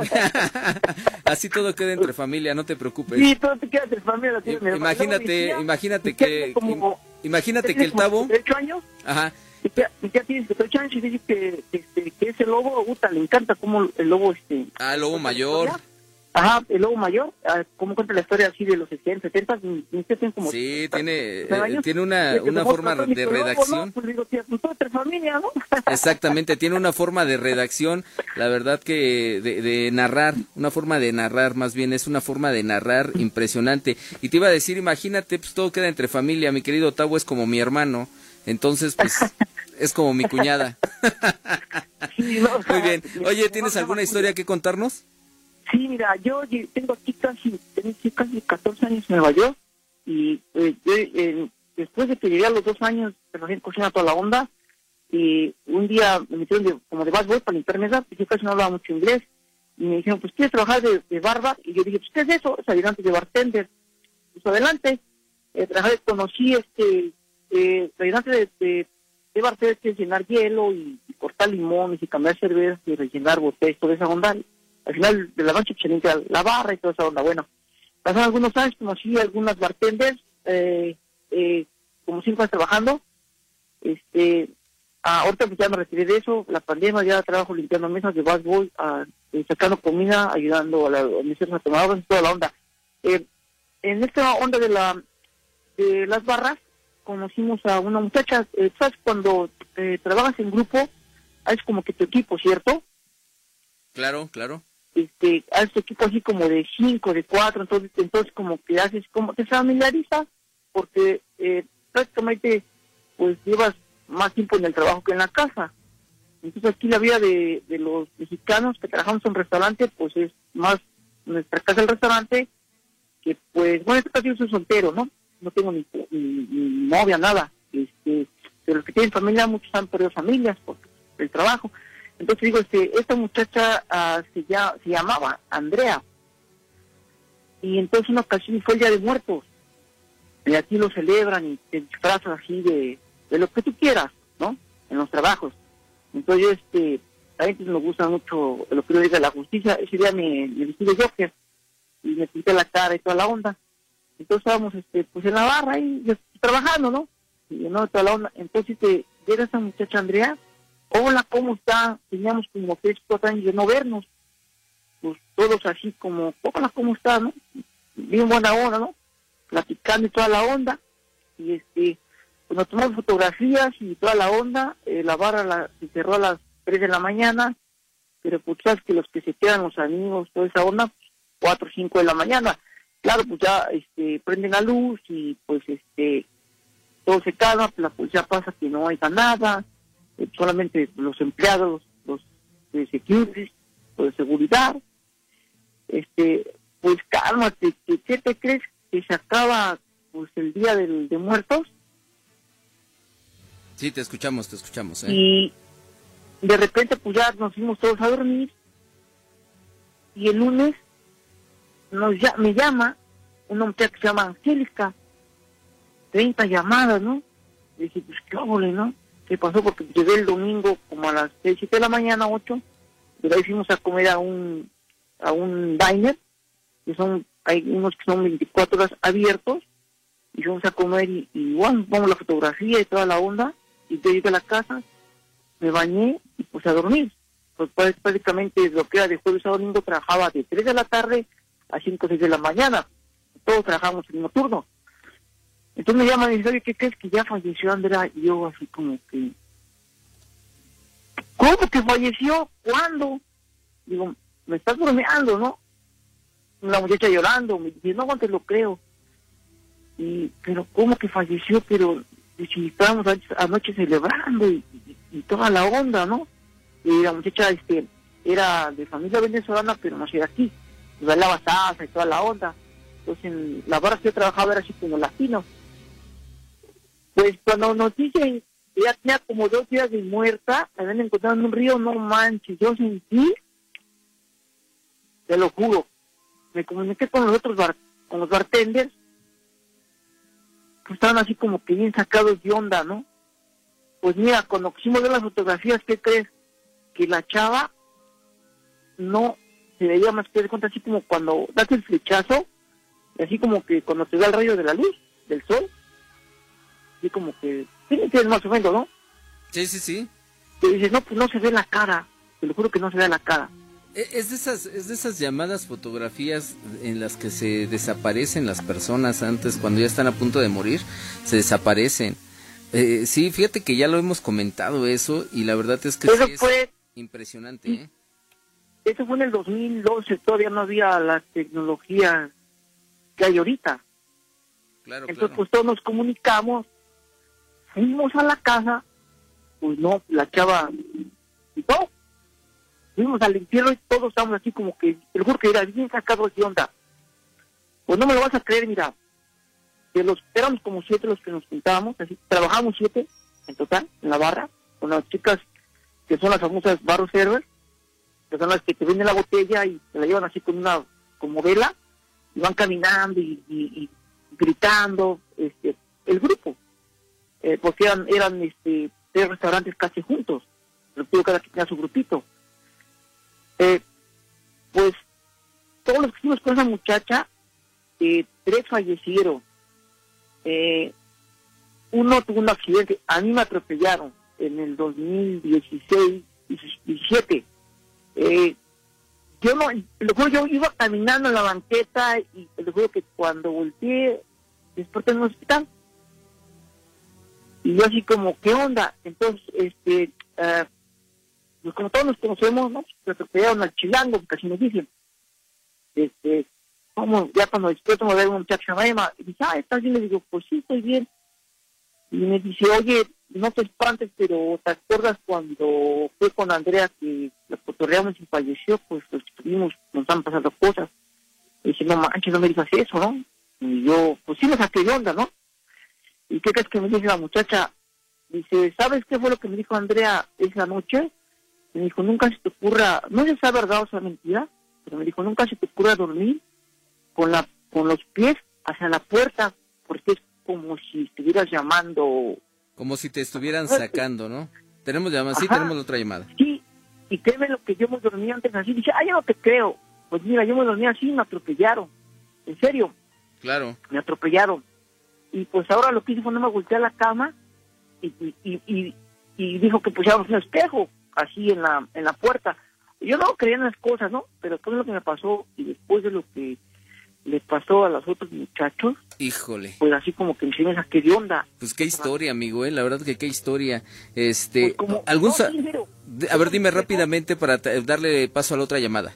así todo queda entre familia, no te preocupes. Sí, todo te queda entre familia. I, imagínate, imagínate que... Como, imagínate que el Tavo... ¿8 años? Ajá. Mi tía, mi tía tiene 18 años y dice que, este, que ese lobo, puta, le encanta como el lobo, este... Ah, el lobo mayor. Ajá, el lobo mayor, ah, ¿cómo cuenta la historia así de los 60, 70? Ni ni sé, tiene como Sí, tiene, eh, años. tiene una, Y es que una forma de redacción. Pues pues. Exactamente, tiene una forma de redacción, la verdad que de, de narrar, una forma de narrar, más bien es una forma de narrar impresionante. Y te iba a decir, imagínate, pues todo queda entre familia, mi querido Tavo es como mi hermano, entonces pues es como mi cuñada. Muy bien. Oye, ¿tienes alguna historia que contarnos? Sí, mira, yo tengo aquí casi, tengo casi 14 años en Nueva York y eh, eh, después de que llegué a los dos años, en cocina toda la onda y un día me metieron de, como de bad para limpiarme pues yo casi no hablaba mucho inglés y me dijeron, pues ¿quieres trabajar de, de barba? Y yo dije, pues ¿qué es eso? Es ayudante de bartender. Pues adelante. Eh, trabajé, conocí este, eh, ayudante de, de, de bartender que es llenar hielo y, y cortar limones y cambiar cervezas y rellenar botellas, toda esa onda al final de la noche se la barra y toda esa onda. Bueno, pasaron algunos años, conocí algunas bartenders, eh, eh, como cinco años trabajando. Este, ah, ahorita pues ya me retiré de eso, la pandemia, ya trabajo limpiando mesas de baseball, ah, eh, sacando comida, ayudando a la organización a tomadores, toda la onda. Eh, en esta onda de la de las barras, conocimos a una muchacha, eh, ¿sabes? Cuando trabajas en grupo, es como que tu equipo, ¿cierto? Claro, claro. Este, haces tu equipo así como de cinco, de cuatro, entonces, entonces como que haces, como te familiarizas, porque eh, prácticamente pues llevas más tiempo en el trabajo que en la casa. Entonces aquí la vida de, de los mexicanos que trabajamos en restaurante, pues es más nuestra casa el restaurante, que pues, bueno, en este caso yo soy soltero, ¿no? No tengo ni, ni, ni novia, nada. Este, pero los que tienen familia, muchos han perdido familias por el trabajo. Entonces digo, este, esta muchacha ah, se, ya, se llamaba Andrea. Y entonces una ocasión fue el Día de Muertos. Y aquí lo celebran y te disfrazas así de, de lo que tú quieras, ¿no? En los trabajos. Entonces, yo, este, a pues, me gusta mucho lo que yo diga la justicia. Ese día me, me vestí de Joker y me pinté la cara y toda la onda. Entonces estábamos, este, pues en la barra ahí, trabajando, ¿no? Y no, toda la onda. Entonces, este, llega esa muchacha Andrea, hola, ¿cómo está? Teníamos como tres, cuatro años de no vernos. Pues todos así como, hola, ¿cómo está, no? Bien buena onda, ¿no? Platicando y toda la onda. Y este, pues nos tomamos fotografías y toda la onda. Eh, la barra la, se cerró a las tres de la mañana. Pero pues sabes que los que se quedan, los amigos, toda esa onda, pues, cuatro o cinco de la mañana. Claro, pues ya este, prenden la luz y pues este, todo se calma, pues policía pasa que no haya nada solamente los empleados, los de security, los de seguridad. Este, pues cálmate, ¿qué, te crees que se acaba pues el día del, de muertos? Sí, te escuchamos, te escuchamos. ¿eh? Y de repente pues ya nos fuimos todos a dormir y el lunes nos ya, me llama una muchacha que se llama Angélica, 30 llamadas, ¿no? Y dije, pues qué óvole, ¿no? ¿Qué pasó? Porque llegué el domingo como a las 6, 7 de la mañana, 8, pero ahí fuimos a comer a un, a un diner, que son, hay unos que son 24 horas abiertos, y fuimos a comer y, y bueno, vamos la fotografía y toda la onda, y yo llegué a la casa, me bañé y pues a dormir. Pues pues, prácticamente lo que era de jueves a domingo trabajaba de 3 de la tarde a 5 o 6 de la mañana. Todos trabajamos el mismo turno. Entonces me llaman y dicen, oye, ¿qué crees que ya falleció Andrea? Y yo así como que, ¿cómo que falleció? ¿Cuándo? Digo, me estás bromeando, ¿no? La muchacha llorando, me dice, no, no te lo creo. Y, pero ¿cómo que falleció? Pero si estábamos anoche, celebrando y, toda la onda, ¿no? Y la muchacha este, era de familia venezolana, pero no de aquí. Y bailaba salsa y toda la onda. Entonces, en la barra que yo trabajaba era así como latino. Pues cuando nos dicen que ya tenía como dos días de muerta, la habían encontrado en un río, no manches, yo sentí, te lo juro, me comuniqué con los otros con los bartenders, pues estaban así como que bien sacados de onda, ¿no? Pues mira, cuando quisimos ver las fotografías, ¿qué crees? Que la chava no se veía más que de cuenta así como cuando das el flechazo, así como que cuando te da el rayo de la luz, del sol, así como que, sí, me entiendes más o menos, ¿no? Sí, sí, sí. Que dices, no, pues no se ve la cara, te lo juro que no se ve la cara. E, es de esas, es de esas llamadas fotografías en las que se desaparecen las personas antes, cuando ya están a punto de morir, se desaparecen. Eh, sí, fíjate que ya lo hemos comentado eso y la verdad es que Eso sí es fue- impresionante. ¿eh? Eso fue en el 2012, todavía no había la tecnología que hay ahorita. Claro, Entonces, claro. pues todos nos comunicamos, fuimos a la casa, pues no, la chava, y todo. Fuimos al entierro y todos estábamos así como que, te lo que era bien sacado de onda. Pues no me lo vas a creer, mira, de los, éramos como siete los que nos juntábamos, así, trabajamos siete en total, en la barra, con las chicas que son las famosas barro servers, que son las que te venden la botella y te la llevan así con una, como vela, y van caminando y- y gritando, este, el grupo, eh, porque eran, eran este, tres restaurantes casi juntos, pero cada quien tenía su grupito. Eh, pues todos los que fuimos con esa muchacha, eh, tres fallecieron. Uno tuvo un accidente, a mí me atropellaron en el 2016, 17. Eh, yo no, lo yo iba caminando en la banqueta y lo juro que cuando volteé, desperté en un hospital. Y yo así como, ¿qué onda? Entonces, este, ah, pues como todos nos conocemos, ¿no? Se atropellaron al chilango, porque así nos dicen. Este, como ya cuando despierto me veo muchacha llamada Emma, y dice, ah, ¿estás bien? Le digo, pues sí, estoy bien. Y me dice, oye, no te espantes, pero ¿te acuerdas cuando fue con Andrea que la cotorreamos y falleció? Pues los tuvimos, nos han pasado cosas. Y dice, no manches, no me digas eso, ¿no? Y yo, pues sí me saqué de onda, ¿no? ¿Y qué crees que me dice la muchacha? Dice, ¿sabes qué fue lo que me dijo Andrea esa noche? Me dijo, nunca se te ocurra, no sé si es verdad o sea mentira, pero me dijo, nunca se te ocurra dormir con la con los pies hacia la puerta, porque es como si estuvieras llamando. Como si te estuvieran sacando, ¿no? Tenemos llamada, sí, tenemos otra llamada. Sí, y créeme lo que yo me dormía antes así. Dice, ah, yo no te creo. Pues mira, yo me dormía así y me atropellaron. En serio, Claro. me atropellaron. Y pues ahora lo que hice fue no me volteé a la cama y, y, y, y- dijo que pusiéramos un espejo así en la, en la puerta. Yo no creía en las cosas, ¿no? Pero después de lo que me pasó y después de lo que le pasó a los otros muchachos, Híjole. pues así como que me saqué de onda. Pues qué historia, amigo, eh, la verdad que qué historia. Este, Pues como- algún no, sí, pero- a ver, dime rápidamente para darle paso a la otra llamada.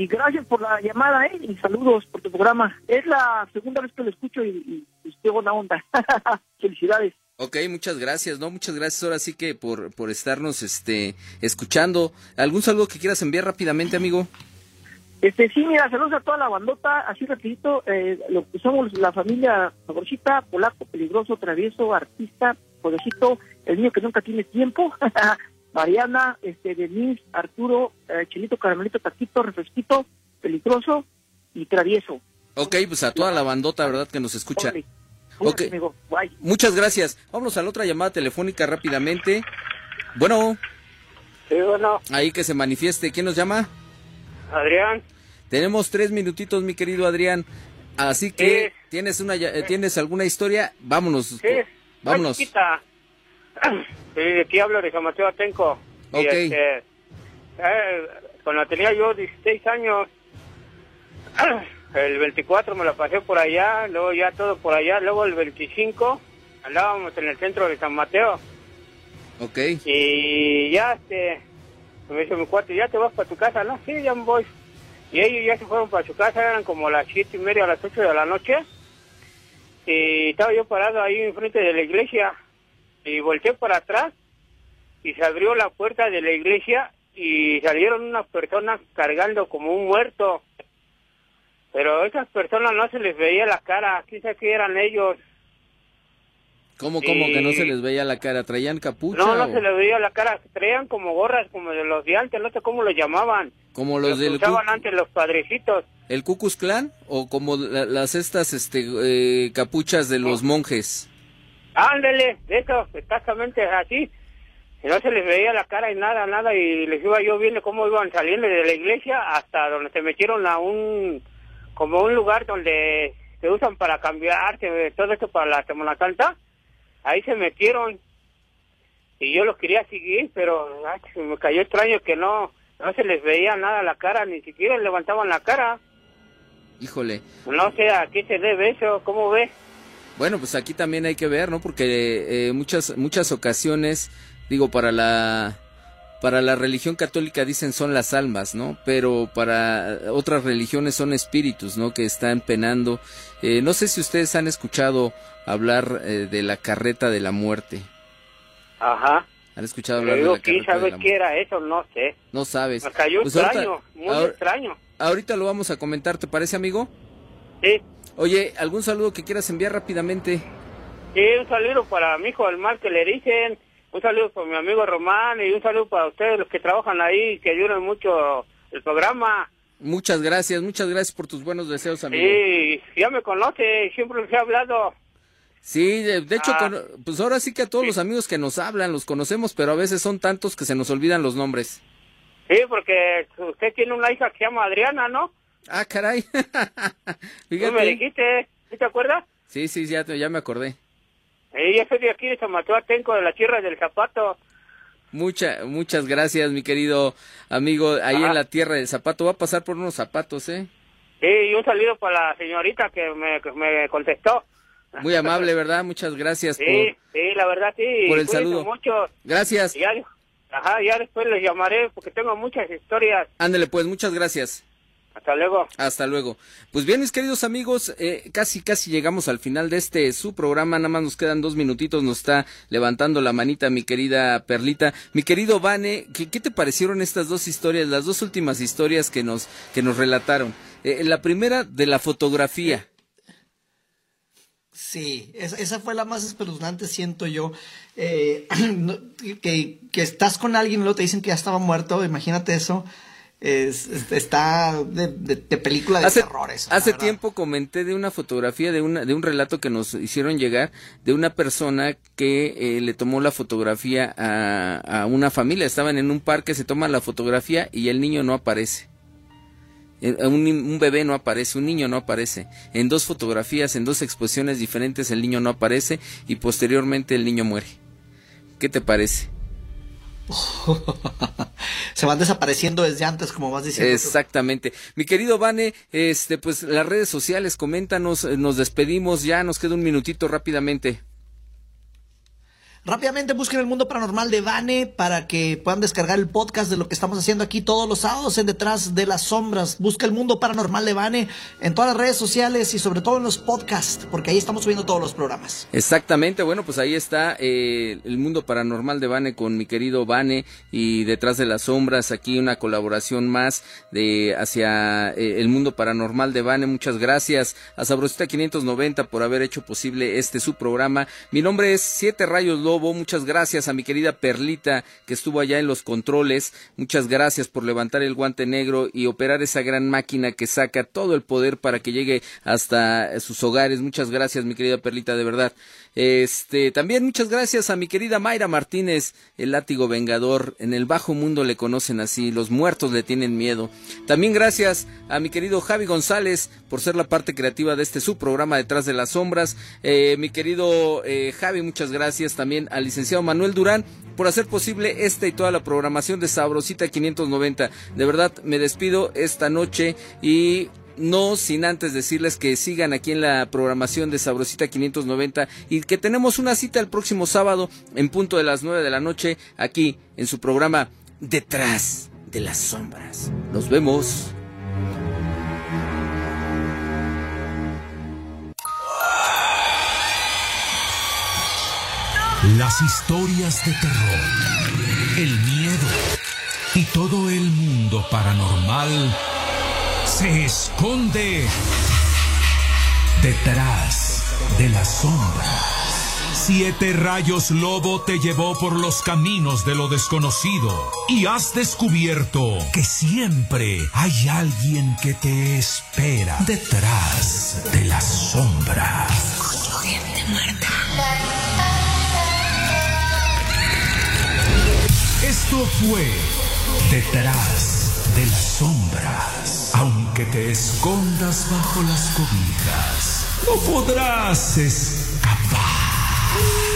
Y gracias por la llamada, ¿eh? Y saludos por tu programa. Es la segunda vez que lo escucho y, y, y estoy buena onda. Felicidades. Ok, muchas gracias, ¿no? Muchas gracias ahora sí que por, por estarnos este, escuchando. ¿Algún saludo que quieras enviar rápidamente, amigo? Este, sí, mira, saludos a toda la bandota, así rapidito, eh, lo que somos la familia favorita, polaco, peligroso, travieso, artista, podercito, el niño que nunca tiene tiempo, Mariana, este, Denise, Arturo, eh, Chelito, Caramelito, Taquito, Refresquito, peligroso y travieso. Ok, pues a toda la bandota, ¿verdad? Que nos escucha. Órale. Cuídate, Ok. amigo. Bye. Muchas gracias. Vámonos a la otra llamada telefónica rápidamente. Bueno, Sí, bueno, ahí que se manifieste. ¿Quién nos llama? Adrián, Tenemos tres minutitos, mi querido Adrián. Así que, Sí. ¿tienes, una, ya- eh, ¿tienes alguna historia? Vámonos. sí, Vámonos. Sí, de aquí hablo de San Mateo Atenco. Y, Ok. este, eh, cuando tenía yo 16 años, el 24 me lo pasé por allá, luego ya todo por allá, luego el 25 andábamos en el centro de San Mateo Ok. y ya este me dice mi cuate, ya te vas para tu casa, no, sí, ya me voy. Y ellos ya se fueron para su casa, eran como las siete y media, a las ocho de la noche. Y estaba yo parado ahí enfrente de la iglesia y volteé para atrás y se abrió la puerta de la iglesia y salieron unas personas cargando como un muerto. Pero esas personas no se les veía la cara, quizás que eran ellos. ¿Cómo, cómo que no se les veía la cara? ¿Traían capucha? No, no o se les veía la cara, traían como gorras como de los de antes, no sé cómo lo llamaban. Como los Los que del usaban antes los padrecitos. el Ku Klux Klan o como la- las estas este eh, capuchas de los monjes. Ándele, de eso, exactamente así. No se les veía la cara y nada, nada, y les iba yo viendo cómo iban saliendo de la iglesia hasta donde se metieron a un, como un lugar donde se usan para cambiarse, todo esto para la Semana Santa. Ahí se metieron y yo los quería seguir, pero ay, me cayó extraño que no, no se les veía nada la cara, ni siquiera levantaban la cara. Híjole. No sé a qué se debe eso, ¿cómo ve? Bueno, pues aquí también hay que ver, ¿no? Porque eh, muchas muchas ocasiones, digo, para la para la religión católica dicen son las almas, ¿no? Pero para otras religiones son espíritus, ¿no? Que están penando. Eh, no sé si ustedes han escuchado hablar eh, de la carreta de la muerte. Ajá. ¿Han escuchado Pero hablar de la ¿quién carreta de sabe la qué muerte? era eso? No sé. No sabes. Me cayó Pues ahorita- extraño, muy ahor- extraño. Ahorita lo vamos a comentar, ¿te parece, amigo? Sí. Oye, ¿algún saludo que quieras enviar rápidamente? Sí, un saludo para mi hijo, el mal que le dicen. Un saludo para mi amigo Román y un saludo para ustedes, los que trabajan ahí, que ayudan mucho el programa. Muchas gracias, muchas gracias por tus buenos deseos, amigo. Sí, ya me conoce, siempre les he hablado. Sí, de, de hecho, Ah. con- pues ahora sí que a todos los amigos que nos hablan los conocemos, pero a veces son tantos que se nos olvidan los nombres. Sí, porque usted tiene una hija que se llama Adriana, ¿no? Ah, caray. Tú me Fíjate. dijiste, ¿sí te acuerdas? Sí, sí, ya, ya me acordé. Eh, yo soy de aquí, de San Mateo Atenco, de la Tierra del Zapato. Mucha, muchas gracias, mi querido amigo, ahí Ajá. en la tierra del zapato. Va a pasar por unos zapatos, ¿eh? Sí, y un saludo para la señorita que me, que me contestó. Muy amable, ¿verdad? Muchas gracias Sí, por... sí, la verdad sí. por el saludo. mucho. Gracias. Ya, ajá, ya después les llamaré porque tengo muchas historias. Ándele, pues, muchas gracias. Hasta luego. Hasta luego. Pues bien, mis queridos amigos, eh, casi casi llegamos al final de este su programa. Nada más nos quedan dos minutitos. Nos está levantando la manita mi querida Perlita. Mi querido Vane, ¿qué, qué te parecieron estas dos historias, las dos últimas historias que nos que nos relataron? Eh, la primera de la fotografía. Sí, esa, esa fue la más espeluznante, siento yo. Eh, que, que estás con alguien y luego te dicen que ya estaba muerto, imagínate eso. Es, es- está de, de- de película de hace, terror eso, hace tiempo comenté de una fotografía, de, una, de un relato que nos hicieron llegar de una persona que eh, le tomó la fotografía a, a una familia. Estaban en un parque, se toma la fotografía y el niño no aparece. Eh, un bebé no aparece, un niño no aparece. En dos fotografías, en dos exposiciones diferentes, el niño no aparece y posteriormente el niño muere. ¿Qué te parece? Se van desapareciendo desde antes, como vas diciendo. Exactamente. Mi querido Vane, este, pues las redes sociales, coméntanos, eh, nos despedimos ya, nos queda un minutito rápidamente. Rápidamente busquen el mundo paranormal de Vane para que puedan descargar el podcast de lo que estamos haciendo aquí todos los sábados en Detrás de las Sombras. Busca el mundo paranormal de Vane en todas las redes sociales y sobre todo en los podcasts, porque ahí estamos subiendo todos los programas. Exactamente, bueno, pues ahí está eh, el mundo paranormal de Vane con mi querido Vane y detrás de las sombras, aquí una colaboración más de hacia eh, el mundo paranormal de Vane. Muchas gracias a Sabrosita 590 por haber hecho posible este su programa. Mi nombre es Siete Rayos Muchas gracias a mi querida Perlita que estuvo allá en los controles. Muchas gracias por levantar el guante negro y operar esa gran máquina que saca todo el poder para que llegue hasta sus hogares. Muchas gracias, mi querida Perlita, de verdad. Este, también muchas gracias a mi querida Mayra Martínez, el látigo vengador. En el bajo mundo le conocen así, los muertos le tienen miedo. También gracias a mi querido Javi González por ser la parte creativa de este su programa Detrás de las Sombras. Eh, mi querido eh, Javi, muchas gracias también al licenciado Manuel Durán por hacer posible esta y toda la programación de Sabrosita 590. De verdad, me despido esta noche y no sin antes decirles que sigan aquí en la programación de Sabrosita 590 y que tenemos una cita el próximo sábado en punto de las 9 de la noche aquí en su programa Detrás de las Sombras. Nos vemos. Las historias de terror, el miedo y todo el mundo paranormal se esconde detrás de la sombra. Siete rayos lobo te llevó por los caminos de lo desconocido y has descubierto que siempre hay alguien que te espera detrás de la sombra. Esto fue Detrás de las sombras. Aunque te escondas bajo las cobijas, no podrás escapar.